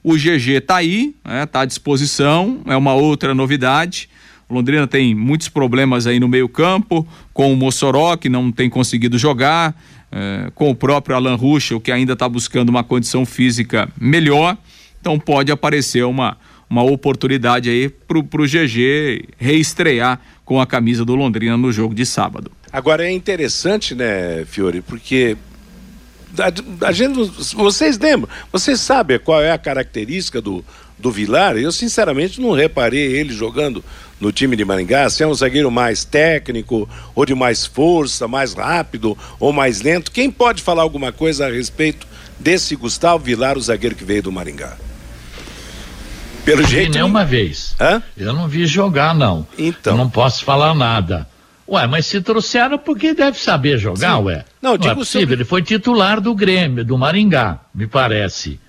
O GG está aí, né? Tá à disposição, é uma outra novidade. O Londrina tem muitos problemas aí no meio-campo, com o Mossoró, que não tem conseguido jogar é, com o próprio Alan Ruschel, que ainda está buscando uma condição física melhor. Então pode aparecer uma, uma oportunidade aí para o GG reestrear com a camisa do Londrina no jogo de sábado. Agora é interessante, né, Fiore, porque a, a gente, vocês lembram, vocês sabem qual é a característica do, do Vilar? Eu sinceramente não reparei ele jogando no time de Maringá, se é um zagueiro mais técnico, ou de mais força, mais rápido ou mais lento. Quem pode falar alguma coisa a respeito desse Gustavo Vilar, o zagueiro que veio do Maringá? Pelo não jeito. Vi nenhuma vez. Hã? Eu não vi jogar, não. Então. Eu não posso falar nada. Ué, mas se trouxeram porque deve saber jogar, Sim. ué. Não, não é possível. Sobre... Ele foi titular do Grêmio, do Maringá, me parece.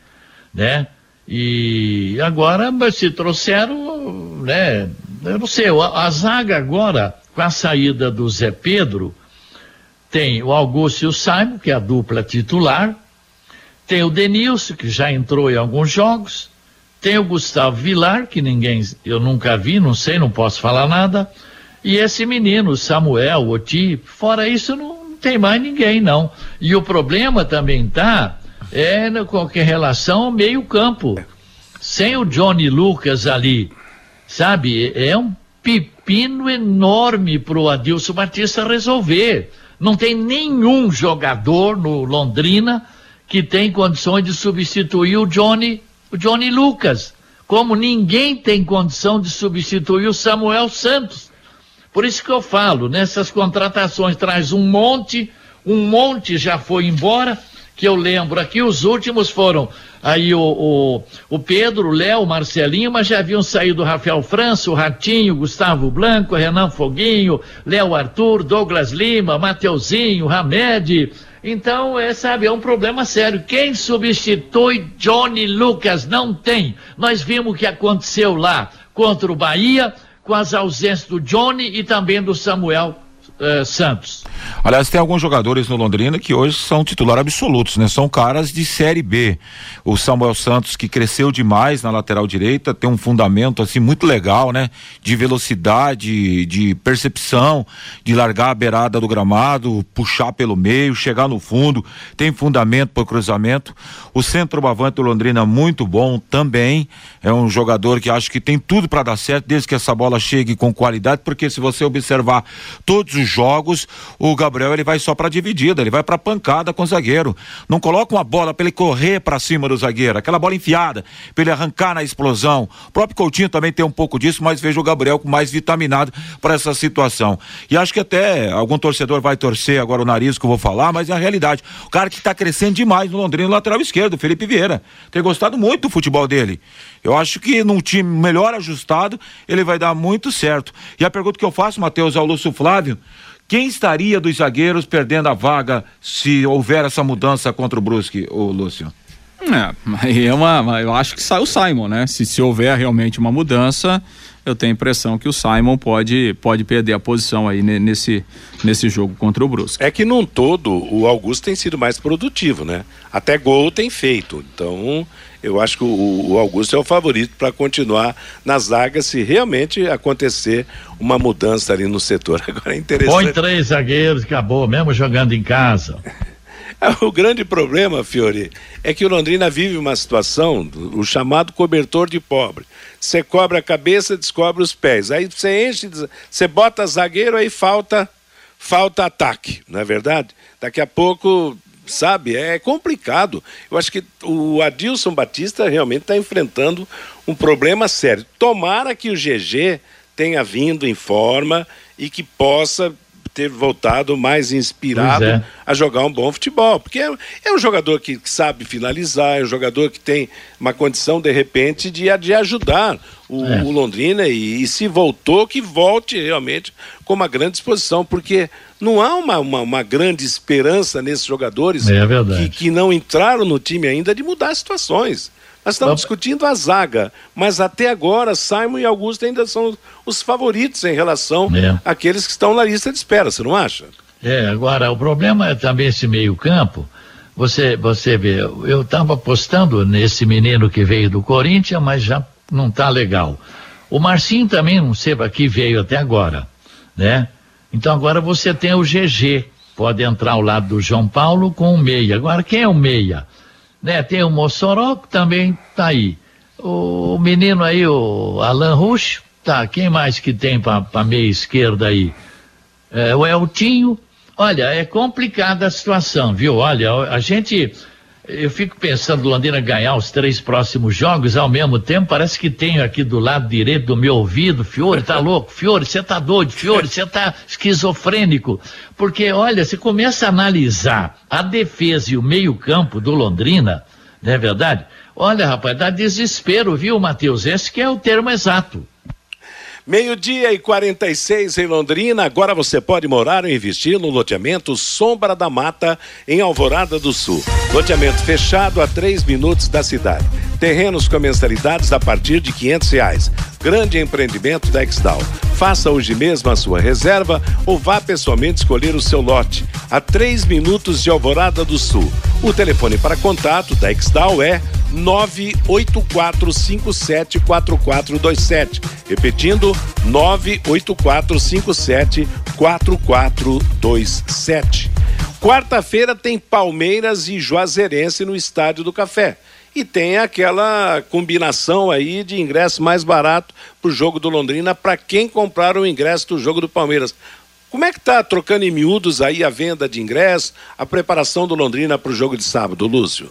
Né? E agora, mas se trouxeram, né? Eu não sei, a, a zaga agora, com a saída do Zé Pedro, tem o Augusto e o Simon, que é a dupla titular, tem o Denilson, que já entrou em alguns jogos, tem o Gustavo Vilar, que ninguém, eu nunca vi, não sei, não posso falar nada, e esse menino, Samuel, Oti, fora isso não, não tem mais ninguém não. E o problema também tá é qualquer relação ao meio campo. Sem o Johnny Lucas ali, Sabe, é um pepino enorme para o Adilson Batista resolver. Não tem nenhum jogador no Londrina que tem condições de substituir o Johnny, o Johnny Lucas. Como ninguém tem condição de substituir o Samuel Santos. Por isso que eu falo, nessas contratações traz um monte, um monte já foi embora, que eu lembro aqui, os últimos foram aí o, o, o Pedro, o Léo, o Marcelinho, mas já haviam saído o Rafael França, o Ratinho, Gustavo Blanco, Renan Foguinho, Léo Arthur, Douglas Lima, Mateuzinho, Hamed. Então, é, sabe, é um problema sério. Quem substitui Johnny Lucas? Não tem. Nós vimos o que aconteceu lá contra o Bahia, com as ausências do Johnny e também do Samuel uh, Santos. Aliás, tem alguns jogadores no Londrina que hoje são titular absolutos, né? São caras de Série B. O Samuel Santos, que cresceu demais na lateral direita, tem um fundamento assim muito legal, né? De velocidade, de percepção, de largar a beirada do gramado, puxar pelo meio, chegar no fundo, tem fundamento para o cruzamento. O centroavante do Londrina muito bom também. É um jogador que acho que tem tudo para dar certo, desde que essa bola chegue com qualidade, porque se você observar todos os jogos, o Gabriel ele vai só para dividida, ele vai para pancada com o zagueiro. Não coloca uma bola para ele correr para cima do zagueiro, aquela bola enfiada, para ele arrancar na explosão. O próprio Coutinho também tem um pouco disso, mas vejo o Gabriel mais vitaminado para essa situação. E acho que até algum torcedor vai torcer agora o nariz que eu vou falar, mas é a realidade. O cara que está crescendo demais no Londrina, no lateral esquerdo, Felipe Vieira. Tem gostado muito do futebol dele. Eu acho que num time melhor ajustado, ele vai dar muito certo. E a pergunta que eu faço, Matheus, ao Lúcio Flávio, quem estaria dos zagueiros perdendo a vaga se houver essa mudança contra o Brusque, o Lúcio? É, é uma, eu acho que sai o Simon, né? Se, se houver realmente uma mudança, eu tenho a impressão que o Simon pode, pode perder a posição aí nesse, nesse jogo contra o Brusque. É que num todo o Augusto tem sido mais produtivo, né? Até gol tem feito. Então, eu acho que o, o Augusto é o favorito para continuar na zaga se realmente acontecer uma mudança ali no setor. Agora é interessante. Põe três zagueiros, acabou, mesmo jogando em casa. O grande problema, Fiore, é que o Londrina vive uma situação, o chamado cobertor de pobre. Você cobre a cabeça, descobre os pés. Aí você enche, você bota zagueiro, aí falta falta ataque, não é verdade? Daqui a pouco sabe? É complicado. Eu acho que o Adilson Batista realmente está enfrentando um problema sério. Tomara que o GG tenha vindo em forma e que possa ter voltado mais inspirado é. a jogar um bom futebol. Porque é, é um jogador que, que, sabe finalizar, é um jogador que tem uma condição, de repente, de, de ajudar o, é. o Londrina. E, e, se voltou, que volte realmente com uma grande disposição. Porque não há uma, uma, uma grande esperança nesses jogadores É que, que não entraram no time ainda de mudar situações. Nós estamos Vamos- discutindo a zaga, mas até agora Simon e Augusto ainda são os favoritos em relação É. àqueles que estão na lista de espera, você não acha? É, agora, o problema é também esse meio-campo. Você, você vê, eu estava apostando nesse menino que veio do Corinthians, mas já não está legal. O Marcinho também, não sei para que veio até agora, né? Então agora você tem o GG, pode entrar ao lado do João Paulo com o meia. Agora, quem é o meia? Né? Tem o Mossoró que também tá aí. O menino aí, o Alan Rush, tá. Quem mais que tem para meia esquerda aí? É, o Eltinho. Olha, é complicada a situação, viu? Olha, a gente. Eu fico pensando, Londrina ganhar os três próximos jogos, ao mesmo tempo, parece que tenho aqui do lado direito do meu ouvido, Fiore, tá louco? Fiore, você tá doido? Fiore, você tá esquizofrênico. Porque, olha, você começa a analisar a defesa e o meio-campo do Londrina, não é verdade? Olha, rapaz, dá desespero, viu, Matheus? Esse que é o termo exato. Meio-dia e 46 em Londrina. Agora você pode morar ou investir no loteamento Sombra da Mata, em Alvorada do Sul. Loteamento fechado a três minutos da cidade. Terrenos com mensalidades a partir de 500 reais. Grande empreendimento da Exdal. Faça hoje mesmo a sua reserva ou vá pessoalmente escolher o seu lote. A três minutos de Alvorada do Sul. O telefone para contato da Exdal é 984574427. Repetindo, 984574427. Quarta-feira tem Palmeiras e Juazeirense no Estádio do Café. E tem aquela combinação aí de ingresso mais barato para o jogo do Londrina para quem comprar o ingresso do jogo do Palmeiras. Como é que tá trocando em miúdos aí a venda de ingresso, a preparação do Londrina para o jogo de sábado, Lúcio?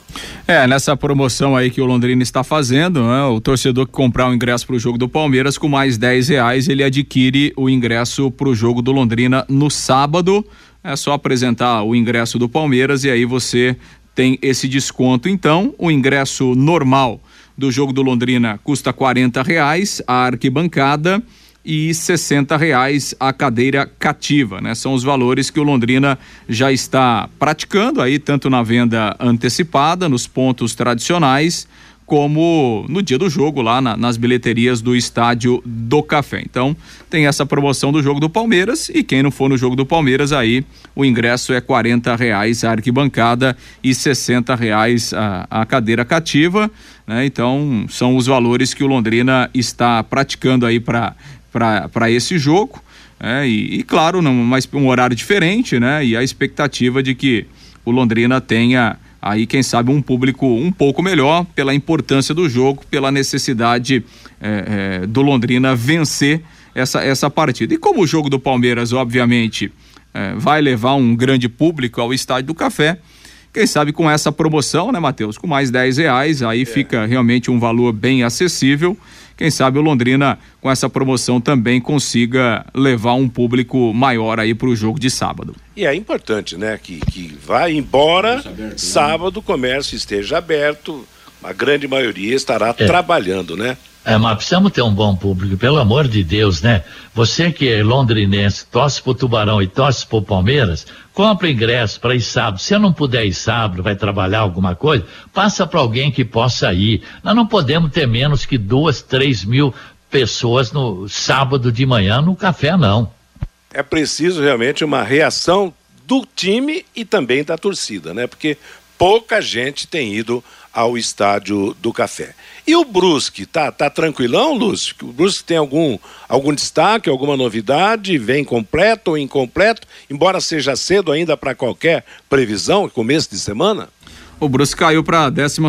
É, nessa promoção aí que o Londrina está fazendo, né, o torcedor que comprar o ingresso para o jogo do Palmeiras com mais 10 reais, ele adquire o ingresso para o jogo do Londrina no sábado. É só apresentar o ingresso do Palmeiras e aí você tem esse desconto. Então, o ingresso normal do jogo do Londrina custa 40 reais, a arquibancada e 60 reais a cadeira cativa, né? São os valores que o Londrina já está praticando aí, tanto na venda antecipada, nos pontos tradicionais, como no dia do jogo lá na- nas bilheterias do estádio do Café. Então tem essa promoção do jogo do Palmeiras e quem não for no jogo do Palmeiras aí o ingresso é 40 reais a arquibancada e 60 reais a, a cadeira cativa, né? Então são os valores que o Londrina está praticando aí para esse jogo. né? e, e, claro, num mais um horário diferente, né? E a expectativa de que o Londrina tenha aí, quem sabe, um público um pouco melhor pela importância do jogo, pela necessidade eh, eh, do Londrina vencer essa, essa partida. E como o jogo do Palmeiras, obviamente, eh, vai levar um grande público ao Estádio do Café, quem sabe com essa promoção, né, Matheus? Com mais 10 reais, aí fica realmente um valor bem acessível. Quem sabe o Londrina, com essa promoção, também consiga levar um público maior aí para o jogo de sábado. E é importante, né? Que, que vai embora sábado o comércio esteja aberto, a grande maioria estará trabalhando, né? É, mas precisamos ter um bom público, pelo amor de Deus, né? Você que é londrinense, torce pro Tubarão e torce pro Palmeiras, compra ingresso para ir sábado. Se eu não puder ir sábado, vai trabalhar alguma coisa, passa para alguém que possa ir. Nós não podemos ter menos que duas, três mil pessoas no sábado de manhã no café, não. É preciso realmente uma reação do time e também da torcida, né? Porque pouca gente tem ido ao estádio do Café. E o Brusque, tá, tá tranquilão, Lúcio? O Brusque tem algum, algum destaque, alguma novidade? Vem completo ou incompleto? Embora seja cedo ainda para qualquer previsão, começo de semana? O Brusque caiu para a 12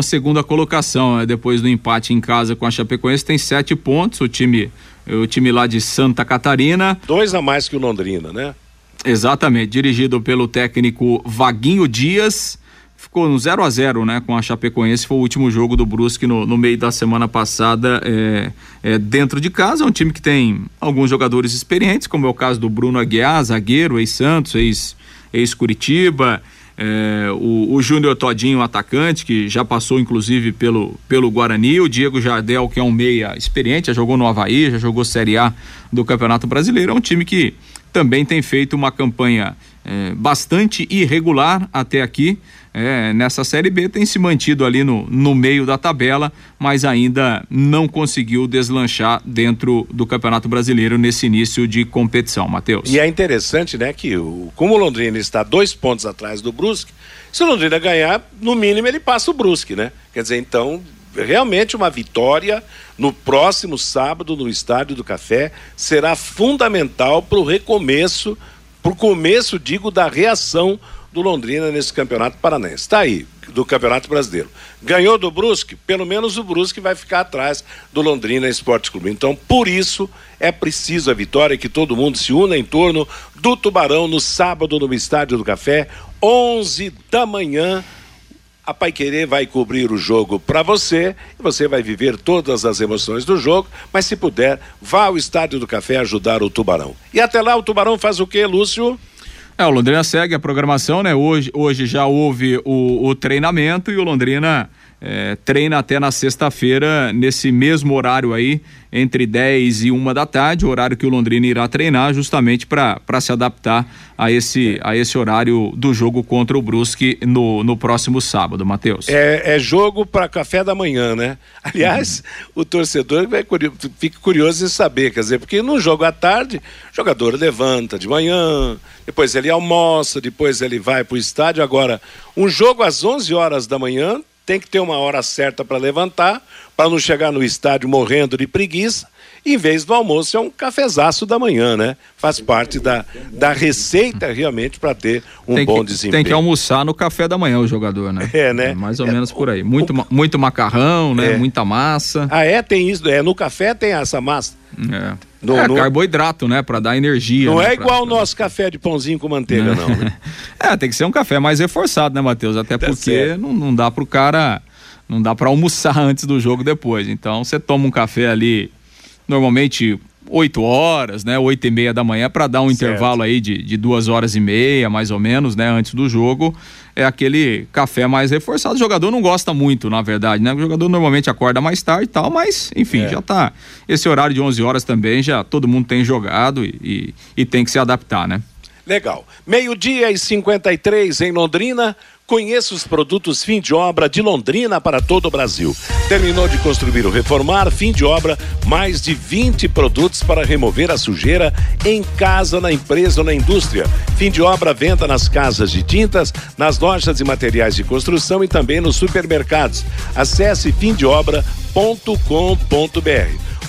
colocação, né? depois do empate em casa com a Chapecoense, tem sete pontos. O time, o time lá de Santa Catarina. Dois a mais que o Londrina, né? Exatamente, dirigido pelo técnico Vaguinho Dias. Ficou no 0 a 0 né, com a Chapecoense. Foi o último jogo do Brusque no, no meio da semana passada, é, é, dentro de casa. É um time que tem alguns jogadores experientes, como é o caso do Bruno Aguiar, zagueiro, ex-Santos, ex-Curitiba. É, o, o Júnior Todinho, atacante, que já passou inclusive pelo, pelo Guarani, o Diego Jardel, que é um meia experiente, já jogou no Havaí, já jogou Série A do Campeonato Brasileiro. É um time que também tem feito uma campanha é, bastante irregular até aqui. É, nessa Série B tem se mantido ali no, no meio da tabela, mas ainda não conseguiu deslanchar dentro do Campeonato Brasileiro nesse início de competição, Matheus. E é interessante, né, que o, como o Londrina está dois pontos atrás do Brusque, se o Londrina ganhar, no mínimo ele passa o Brusque, né? Quer dizer, então, realmente uma vitória no próximo sábado no Estádio do Café será fundamental para o recomeço, para o começo, digo, da reação do Londrina nesse campeonato paranaense. Está aí, do Campeonato Brasileiro. Ganhou do Brusque, pelo menos o Brusque vai ficar atrás do Londrina Esporte Clube. Então, por isso, é preciso a vitória que todo mundo se una em torno do Tubarão no sábado no Estádio do Café, 11 da manhã. A Pai Querer vai cobrir o jogo para você e você vai viver todas as emoções do jogo, mas se puder, vá ao Estádio do Café ajudar o Tubarão. E até lá o Tubarão faz o quê, Lúcio? É, o Londrina segue a programação, né? Hoje, hoje já houve o, o treinamento e o Londrina é, treina até na sexta-feira, nesse mesmo horário aí, entre 10 e 1 da tarde, o horário que o Londrina irá treinar, justamente para se adaptar a esse, a esse horário do jogo contra o Brusque no, no próximo sábado, Matheus. É, é jogo para café da manhã, né? Aliás, uhum. o torcedor vai fica curioso em saber, quer dizer, porque no jogo à tarde, o jogador levanta de manhã, depois ele almoça, depois ele vai para o estádio. Agora, um jogo às 11 horas da manhã tem que ter uma hora certa para levantar, para não chegar no estádio morrendo de preguiça. Em vez do almoço, é um cafezaço da manhã, né? Faz parte da, da receita realmente para ter um tem bom que, desempenho. Tem que almoçar no café da manhã o jogador, né? É, né? É mais ou é, menos por aí. Muito, o... muito macarrão, né? É. Muita massa. Ah, é? Tem isso. É, no café tem essa massa. É. No, é, no... carboidrato, né? Para dar energia. Não né? é igual o nosso café de pãozinho com manteiga, não. Né? é, tem que ser um café mais reforçado, né, Matheus? Até tá porque não, não dá pro cara. Não dá para almoçar antes do jogo depois. Então você toma um café ali, normalmente 8 horas, né? 8 e meia da manhã, para dar um certo. intervalo aí de, de duas horas e meia, mais ou menos, né? Antes do jogo. É aquele café mais reforçado. O jogador não gosta muito, na verdade, né? O jogador normalmente acorda mais tarde e tal, mas, enfim, é. já tá. Esse horário de 11 horas também, já todo mundo tem jogado e, e, e tem que se adaptar, né? Legal. Meio-dia e 53 em Londrina. Conheça os produtos fim de obra de Londrina para todo o Brasil. Terminou de construir ou reformar, fim de obra, mais de 20 produtos para remover a sujeira em casa, na empresa ou na indústria. Fim de obra, venda nas casas de tintas, nas lojas de materiais de construção e também nos supermercados. Acesse fimdeobra.com.br.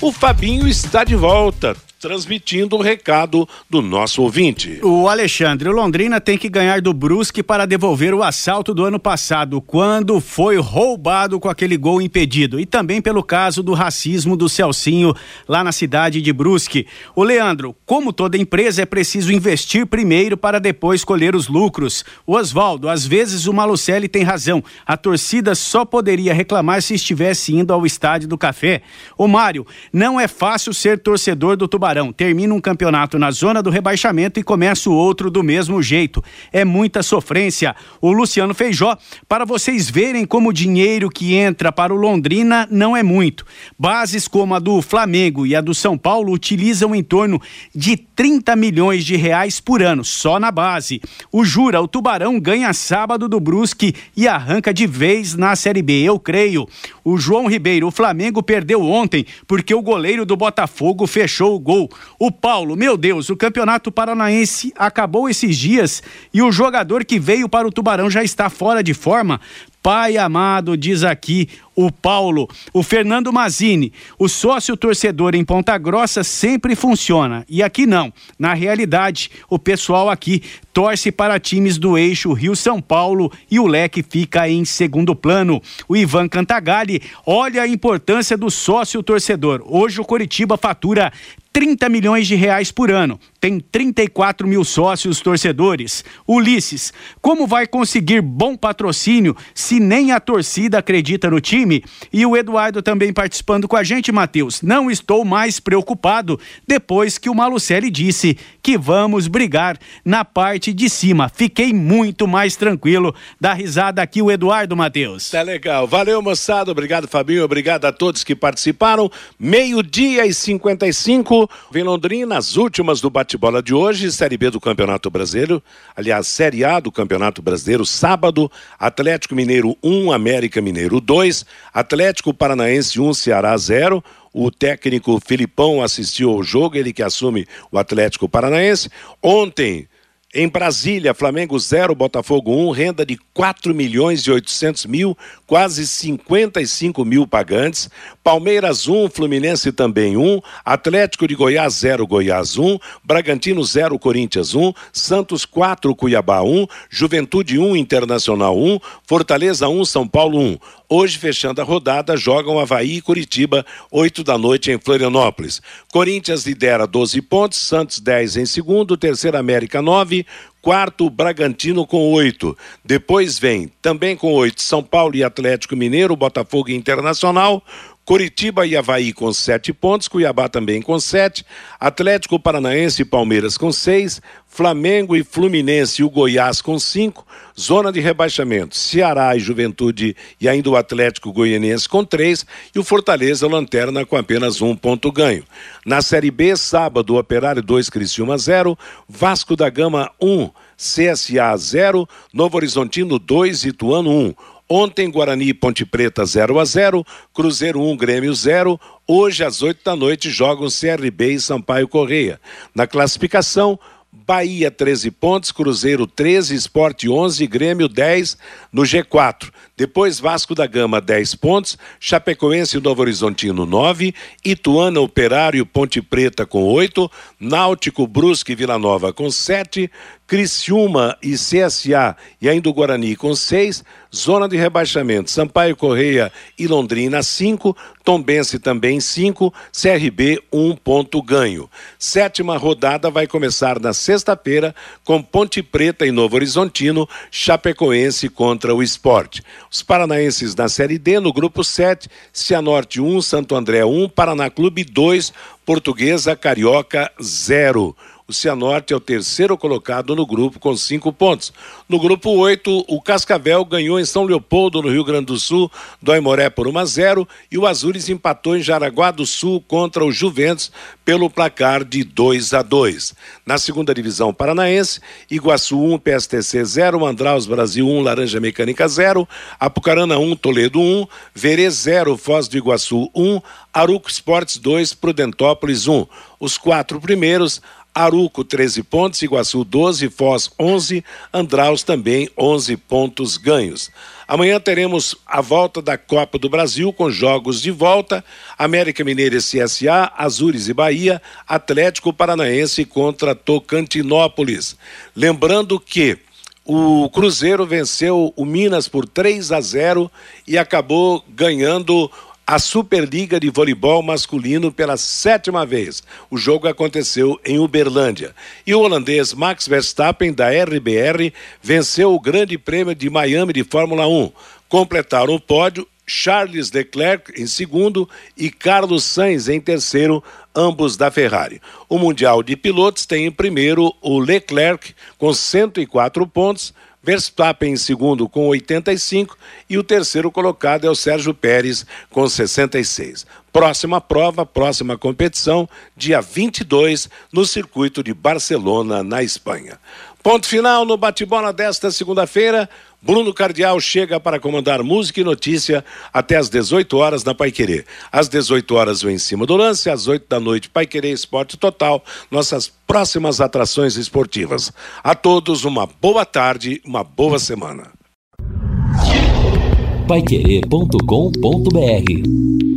O Fabinho está de volta transmitindo o recado do nosso ouvinte. O Alexandre, o Londrina tem que ganhar do Brusque para devolver o assalto do ano passado, quando foi roubado com aquele gol impedido. E também pelo caso do racismo do Celcinho lá na cidade de Brusque. O Leandro, como toda empresa, é preciso investir primeiro para depois colher os lucros. O Oswaldo, às vezes o Malucelli tem razão. A torcida só poderia reclamar se estivesse indo ao estádio do Café. O Mário, não é fácil ser torcedor do Tubarão Tubarão termina um campeonato na zona do rebaixamento e começa o outro do mesmo jeito. É muita sofrência. O Luciano Feijó, para vocês verem como o dinheiro que entra para o Londrina não é muito. Bases como a do Flamengo e a do São Paulo utilizam em torno de 30 milhões de reais por ano, só na base. O Jura, o Tubarão, ganha sábado do Brusque e arranca de vez na Série B, eu creio. O João Ribeiro, o Flamengo perdeu ontem porque o goleiro do Botafogo fechou o gol O Paulo, meu Deus, o Campeonato Paranaense acabou esses dias e o jogador que veio para o Tubarão já está fora de forma. Pai amado, diz aqui o Paulo. O Fernando Mazini, o sócio torcedor em Ponta Grossa sempre funciona. E aqui não. Na realidade, o pessoal aqui torce para times do eixo Rio-São Paulo e o leque fica em segundo plano. O Ivan Cantagalli, olha a importância do sócio torcedor. Hoje o Coritiba fatura 30 milhões de reais por ano. Tem 34 mil sócios torcedores. Ulisses, como vai conseguir bom patrocínio se nem a torcida acredita no time? Time. E o Eduardo também participando com a gente, Matheus. Não estou mais preocupado depois que o Malucelli disse que vamos brigar na parte de cima. Fiquei muito mais tranquilo. Dá risada aqui o Eduardo, Matheus. Tá legal. Valeu, moçada. Obrigado, Fabinho. Obrigado a todos que participaram. Meio-dia e 55. Vem Londrina, as últimas do bate-bola de hoje. Série B do Campeonato Brasileiro. Aliás, Série A do Campeonato Brasileiro. Sábado, Atlético Mineiro 1, América Mineiro 2. Atlético Paranaense 1, Ceará 0. O técnico Filipão assistiu ao jogo, ele que assume o Atlético Paranaense. Ontem, em Brasília, Flamengo 0, Botafogo 1, um, renda de 4 milhões e 800 mil, quase 55 mil pagantes. Palmeiras 1, um, Fluminense também 1, um, Atlético de Goiás 0, Goiás 1, Bragantino 0, Corinthians 1, Santos 4, Cuiabá 1, Juventude 1, Internacional 1, Fortaleza 1, São Paulo 1. Hoje, fechando a rodada, jogam Havaí e Curitiba, 8 da noite em Florianópolis. Corinthians lidera 12 pontos, Santos 10 em segundo, terceira América 9, quarto Bragantino com oito. Depois vem, também com oito, São Paulo e Atlético Mineiro, Botafogo e Internacional. Curitiba e Havaí com sete pontos, Cuiabá também com sete, Atlético Paranaense e Palmeiras com seis, Flamengo e Fluminense e o Goiás com cinco, zona de rebaixamento, Ceará e Juventude e ainda o Atlético Goianiense com três e o Fortaleza Lanterna com apenas um ponto ganho. Na Série B, sábado, Operário 2, Criciúma 0, Vasco da Gama 1, um, CSA 0, Novo Horizontino 2, Ituano 1. Um. Ontem, Guarani e Ponte Preta 0 a 0 Cruzeiro 1, Grêmio 0. Hoje, às 8 da noite, jogam CRB e Sampaio Correia. Na classificação, Bahia 13 pontos, Cruzeiro 13, Esporte 11, Grêmio 10 no G4. Depois Vasco da Gama 10 pontos, Chapecoense e Novo Horizontino 9, Ituana, Operário, Ponte Preta com 8, Náutico, Brusque e Vila Nova com 7, Criciúma e CSA e ainda o Guarani com 6, zona de rebaixamento Sampaio Correia e Londrina 5, Tombense também 5, CRB 1 um ponto ganho. Sétima rodada vai começar na sexta-feira com Ponte Preta e Novo Horizontino, Chapecoense contra o Esporte. Os paranaenses na Série D, no grupo 7, Cianorte 1, Santo André 1, Paraná Clube 2, Portuguesa Carioca 0. O Cianorte é o terceiro colocado no grupo com cinco pontos. No grupo 8, o Cascavel ganhou em São Leopoldo, no Rio Grande do Sul, do Aimoré por 1 a 0 e o Azures empatou em Jaraguá do Sul contra o Juventus pelo placar de 2 a 2. Na segunda divisão paranaense, Iguaçu 1, PSTC 0, Mandraus Brasil 1, Laranja Mecânica 0, Apucarana 1, Toledo 1, Verê 0, Foz do Iguaçu 1, Aruco Esportes 2, Prudentópolis 1. Os quatro primeiros Aruco 13 pontos, Iguaçu 12, Foz 11, Andraus também 11 pontos ganhos. Amanhã teremos a volta da Copa do Brasil com jogos de volta: América Mineira e CSA, Azures e Bahia, Atlético Paranaense contra Tocantinópolis. Lembrando que o Cruzeiro venceu o Minas por 3 a 0 e acabou ganhando a Superliga de Voleibol Masculino pela sétima vez. O jogo aconteceu em Uberlândia. E o holandês Max Verstappen, da RBR, venceu o Grande Prêmio de Miami de Fórmula 1. Completaram o pódio Charles Leclerc em segundo e Carlos Sainz em terceiro, ambos da Ferrari. O Mundial de Pilotos tem em primeiro o Leclerc com 104 pontos, Verstappen em segundo com 85 e o terceiro colocado é o Sérgio Pérez com 66. Próxima prova, próxima competição, dia 22, no circuito de Barcelona, na Espanha. Ponto final no bate-bola desta segunda-feira. Bruno Cardial chega para comandar música e notícia até às 18 horas na Pai Querer. Às 18 horas o Em Cima do Lance, às 8 da noite Pai Querer Esporte Total, nossas próximas atrações esportivas. A todos uma boa tarde, uma boa semana. Paiquerê.com.br